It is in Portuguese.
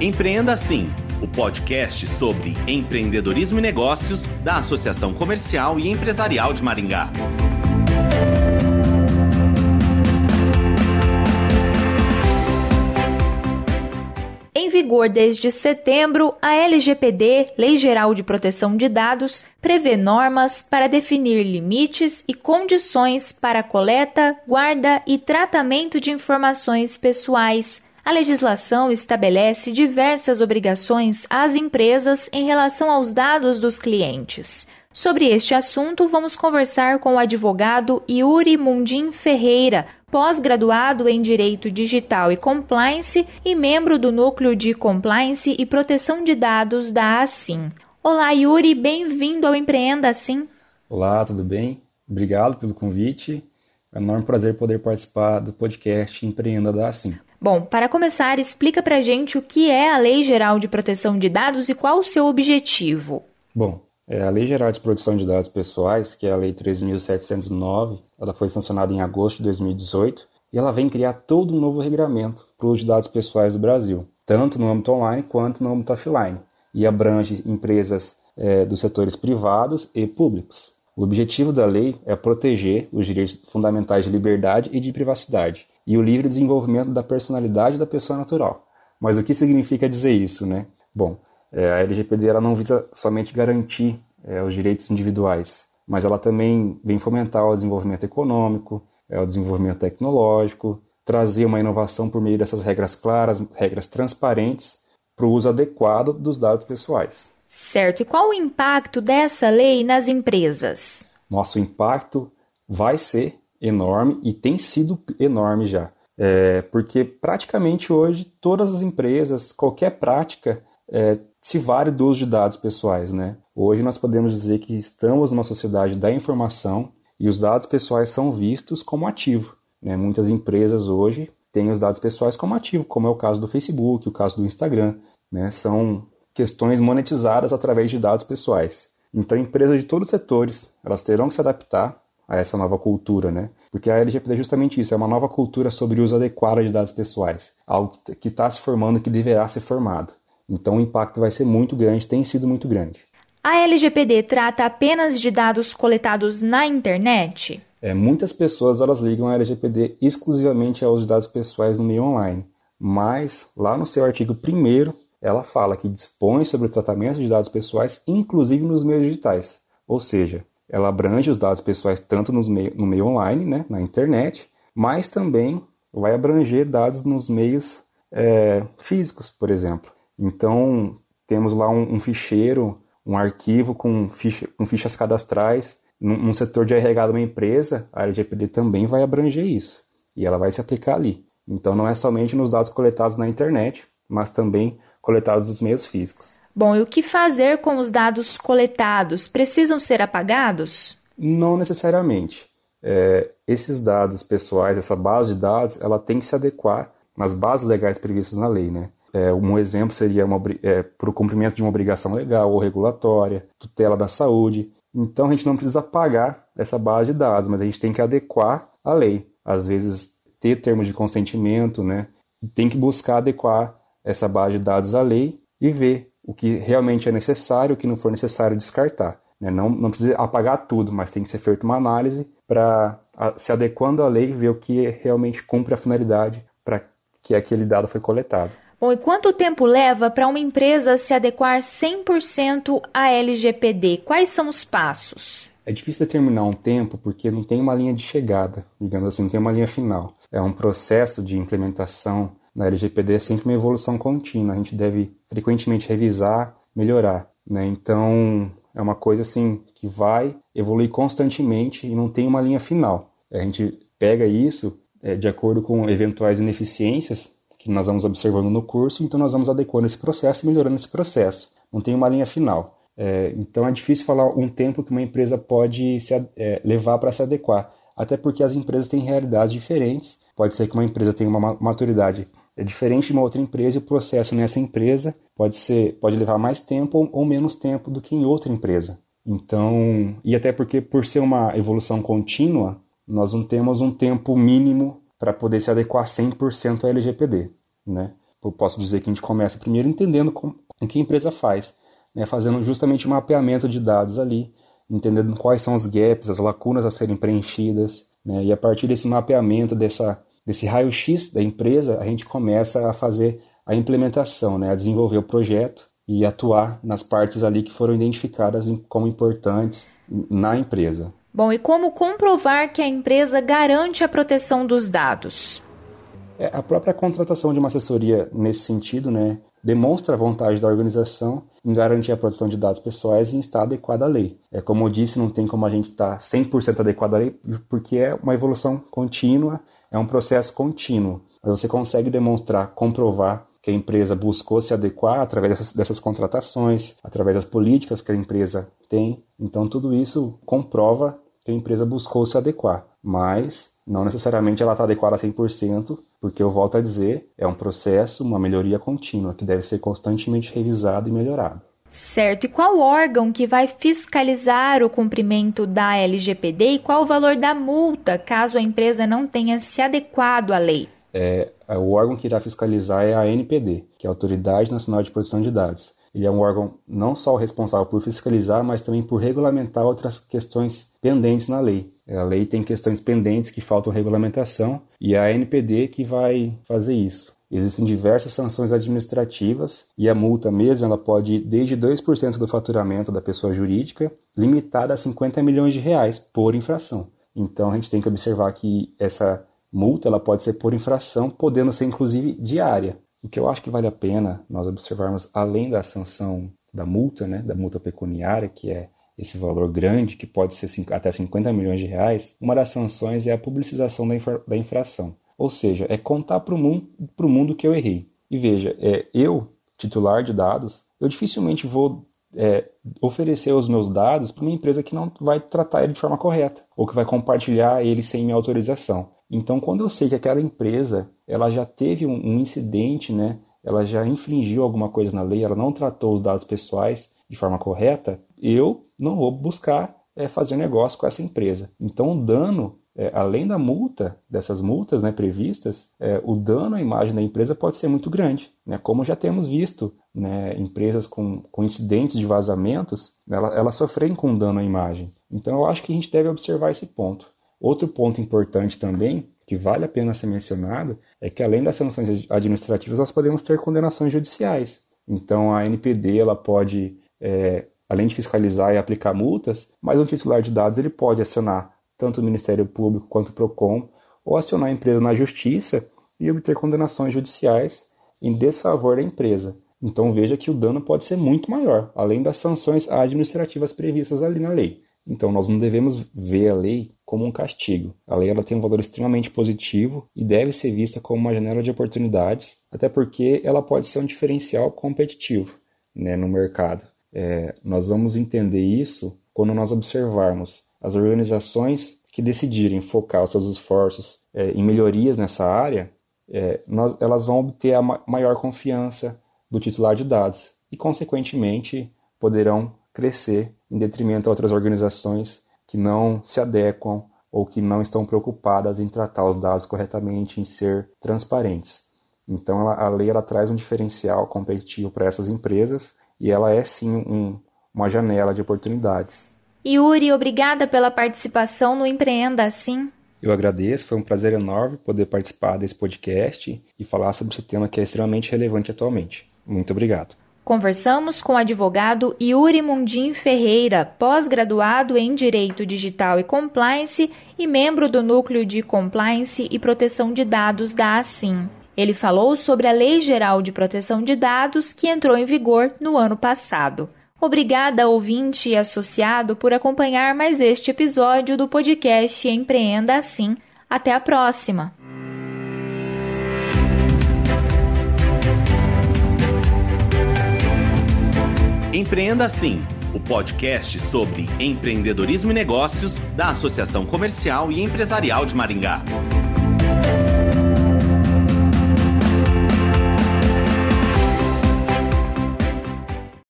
Empreenda Assim, o podcast sobre empreendedorismo e negócios da Associação Comercial e Empresarial de Maringá. Em vigor desde setembro, a LGPD, Lei Geral de Proteção de Dados, prevê normas para definir limites e condições para coleta, guarda e tratamento de informações pessoais. A legislação estabelece diversas obrigações às empresas em relação aos dados dos clientes. Sobre este assunto, vamos conversar com o advogado Yuri Mundim Ferreira, pós-graduado em Direito Digital e Compliance e membro do Núcleo de Compliance e Proteção de Dados da Assim. Olá, Yuri, bem-vindo ao Empreenda Assim. Olá, tudo bem? Obrigado pelo convite. É um enorme prazer poder participar do podcast Empreenda da Assim. Bom, para começar, explica pra gente o que é a Lei Geral de Proteção de Dados e qual o seu objetivo. Bom, é, a Lei Geral de Proteção de Dados Pessoais, que é a Lei 13.709, ela foi sancionada em agosto de 2018 e ela vem criar todo um novo regramento para o uso de dados pessoais do Brasil, tanto no âmbito online quanto no âmbito offline, e abrange empresas é, dos setores privados e públicos. O objetivo da lei é proteger os direitos fundamentais de liberdade e de privacidade e o livre desenvolvimento da personalidade da pessoa natural. Mas o que significa dizer isso, né? Bom, é, a LGPD ela não visa somente garantir é, os direitos individuais, mas ela também vem fomentar o desenvolvimento econômico, é, o desenvolvimento tecnológico, trazer uma inovação por meio dessas regras claras, regras transparentes para o uso adequado dos dados pessoais. Certo. E qual o impacto dessa lei nas empresas? Nosso impacto vai ser enorme e tem sido enorme já. É, porque praticamente hoje todas as empresas, qualquer prática, é, se vale do uso de dados pessoais. Né? Hoje nós podemos dizer que estamos numa sociedade da informação e os dados pessoais são vistos como ativo. Né? Muitas empresas hoje têm os dados pessoais como ativo, como é o caso do Facebook, o caso do Instagram. Né? São questões monetizadas através de dados pessoais. Então, empresas de todos os setores elas terão que se adaptar a essa nova cultura, né? Porque a LGPD é justamente isso, é uma nova cultura sobre o uso adequado de dados pessoais, algo que está se formando e que deverá ser formado. Então o impacto vai ser muito grande, tem sido muito grande. A LGPD trata apenas de dados coletados na internet? É, muitas pessoas elas ligam a LGPD exclusivamente aos dados pessoais no meio online, mas lá no seu artigo 1 ela fala que dispõe sobre o tratamento de dados pessoais, inclusive nos meios digitais. Ou seja, ela abrange os dados pessoais tanto no meio, no meio online, né, na internet, mas também vai abranger dados nos meios é, físicos, por exemplo. Então, temos lá um, um ficheiro, um arquivo com, ficha, com fichas cadastrais. Num, num, setor de RH de uma empresa, a LGPD também vai abranger isso. E ela vai se aplicar ali. Então, não é somente nos dados coletados na internet, mas também coletados dos meios físicos. Bom, e o que fazer com os dados coletados? Precisam ser apagados? Não necessariamente. É, esses dados pessoais, essa base de dados, ela tem que se adequar nas bases legais previstas na lei, né? É, um exemplo seria é, para o cumprimento de uma obrigação legal ou regulatória, tutela da saúde. Então a gente não precisa pagar essa base de dados, mas a gente tem que adequar a lei. Às vezes ter termos de consentimento, né? Tem que buscar adequar essa base de dados à lei e ver o que realmente é necessário, o que não for necessário descartar. Né? Não, não precisa apagar tudo, mas tem que ser feita uma análise para, se adequando à lei, ver o que realmente cumpre a finalidade para que aquele dado foi coletado. Bom, e quanto tempo leva para uma empresa se adequar 100% à LGPD? Quais são os passos? É difícil determinar um tempo porque não tem uma linha de chegada, digamos assim, não tem uma linha final. É um processo de implementação na LGPD, é sempre uma evolução contínua. A gente deve frequentemente revisar, melhorar. Né? Então, é uma coisa assim que vai evoluir constantemente e não tem uma linha final. A gente pega isso é, de acordo com eventuais ineficiências que nós vamos observando no curso, então nós vamos adequando esse processo e melhorando esse processo. Não tem uma linha final. É, então é difícil falar um tempo que uma empresa pode se, é, levar para se adequar, até porque as empresas têm realidades diferentes. Pode ser que uma empresa tenha uma maturidade é diferente de uma outra empresa o processo nessa empresa pode ser pode levar mais tempo ou, menos tempo do que em outra empresa. Então, e até porque por ser uma evolução contínua, nós não temos um tempo mínimo para poder se adequar 100% à LGPD, né? eu posso dizer que a gente começa primeiro entendendo como, o que a empresa faz, né, fazendo justamente um mapeamento de dados ali, entendendo quais são os gaps, as lacunas a serem preenchidas, né, e a partir desse mapeamento, dessa, desse raio-x da empresa, a gente começa a fazer a implementação, né, a desenvolver o projeto e atuar nas partes ali que foram identificadas como importantes na empresa. Bom, e como comprovar que a empresa garante a proteção dos dados? É, a própria contratação de uma assessoria nesse sentido, né, demonstra a vontade da organização em garantir a proteção de dados pessoais e em estar adequada à lei. É como eu disse, não tem como a gente estar 100% adequado à lei, porque é uma evolução contínua, é um processo contínuo. Você consegue demonstrar, comprovar que a empresa buscou se adequar através dessas, dessas contratações, através das políticas que a empresa tem. Então, tudo isso comprova que a empresa buscou se adequar. Mas não necessariamente ela está adequada a 100%, porque eu volto a dizer, é um processo, uma melhoria contínua, que deve ser constantemente revisado e melhorado. Certo. E qual órgão que vai fiscalizar o cumprimento da LGPD e qual o valor da multa caso a empresa não tenha se adequado à lei? É, o órgão que irá fiscalizar é a ANPD, que é a Autoridade Nacional de Proteção de Dados. Ele é um órgão não só responsável por fiscalizar, mas também por regulamentar outras questões pendentes na lei. A lei tem questões pendentes que faltam regulamentação e é a ANPD que vai fazer isso. Existem diversas sanções administrativas e a multa mesmo ela pode ir desde 2% do faturamento da pessoa jurídica, limitada a 50 milhões de reais por infração. Então a gente tem que observar que essa multa ela pode ser por infração, podendo ser inclusive diária. O que eu acho que vale a pena nós observarmos, além da sanção da multa, né, da multa pecuniária, que é esse valor grande, que pode ser até 50 milhões de reais, uma das sanções é a publicização da, da infração. Ou seja, é contar para o mundo, mundo que eu errei. E veja, é, eu, titular de dados, eu dificilmente vou é, oferecer os meus dados para uma empresa que não vai tratar ele de forma correta, ou que vai compartilhar ele sem minha autorização. Então, quando eu sei que aquela empresa ela já teve um, um incidente, né, ela já infringiu alguma coisa na lei, ela não tratou os dados pessoais de forma correta, eu não vou buscar é, fazer negócio com essa empresa. Então, o dano, é, além da multa, dessas multas né, previstas, é, o dano à imagem da empresa pode ser muito grande. Né? Como já temos visto, né, empresas com, com incidentes de vazamentos, elas ela sofrem com dano à imagem. Então, eu acho que a gente deve observar esse ponto. Outro ponto importante também, que vale a pena ser mencionado, é que além das sanções administrativas, nós podemos ter condenações judiciais. Então, a NPD ela pode, é, além de fiscalizar e aplicar multas, mas o titular de dados ele pode acionar tanto o Ministério Público quanto o PROCON, ou acionar a empresa na justiça e obter condenações judiciais em desfavor da empresa. Então veja que o dano pode ser muito maior, além das sanções administrativas previstas ali na lei. Então nós não devemos ver a lei como um castigo. A lei ela tem um valor extremamente positivo e deve ser vista como uma janela de oportunidades, até porque ela pode ser um diferencial competitivo né, no mercado. É, nós vamos entender isso quando nós observarmos as organizações que decidirem focar os seus esforços é, em melhorias nessa área, é, nós, elas vão obter a ma maior confiança do titular de dados e, consequentemente, poderão crescer em detrimento a outras organizações que não se adequam ou que não estão preocupadas em tratar os dados corretamente, em ser transparentes. Então, ela, a lei ela traz um diferencial competitivo para essas empresas e ela é sim um, uma janela de oportunidades. Yuri, obrigada pela participação no Empreenda Assim. Eu agradeço, foi um prazer enorme poder participar desse podcast e falar sobre esse tema que é extremamente relevante atualmente. Muito obrigado. Conversamos com o advogado Yuri Mundim Ferreira, pós-graduado em Direito Digital e Compliance e membro do Núcleo de Compliance e Proteção de Dados da ASSIM. Ele falou sobre a Lei Geral de Proteção de Dados que entrou em vigor no ano passado. Obrigada, ouvinte e associado, por acompanhar mais este episódio do podcast Empreenda Assim. Até a próxima! Empreenda Assim, o podcast sobre empreendedorismo e negócios da Associação Comercial e Empresarial de Maringá.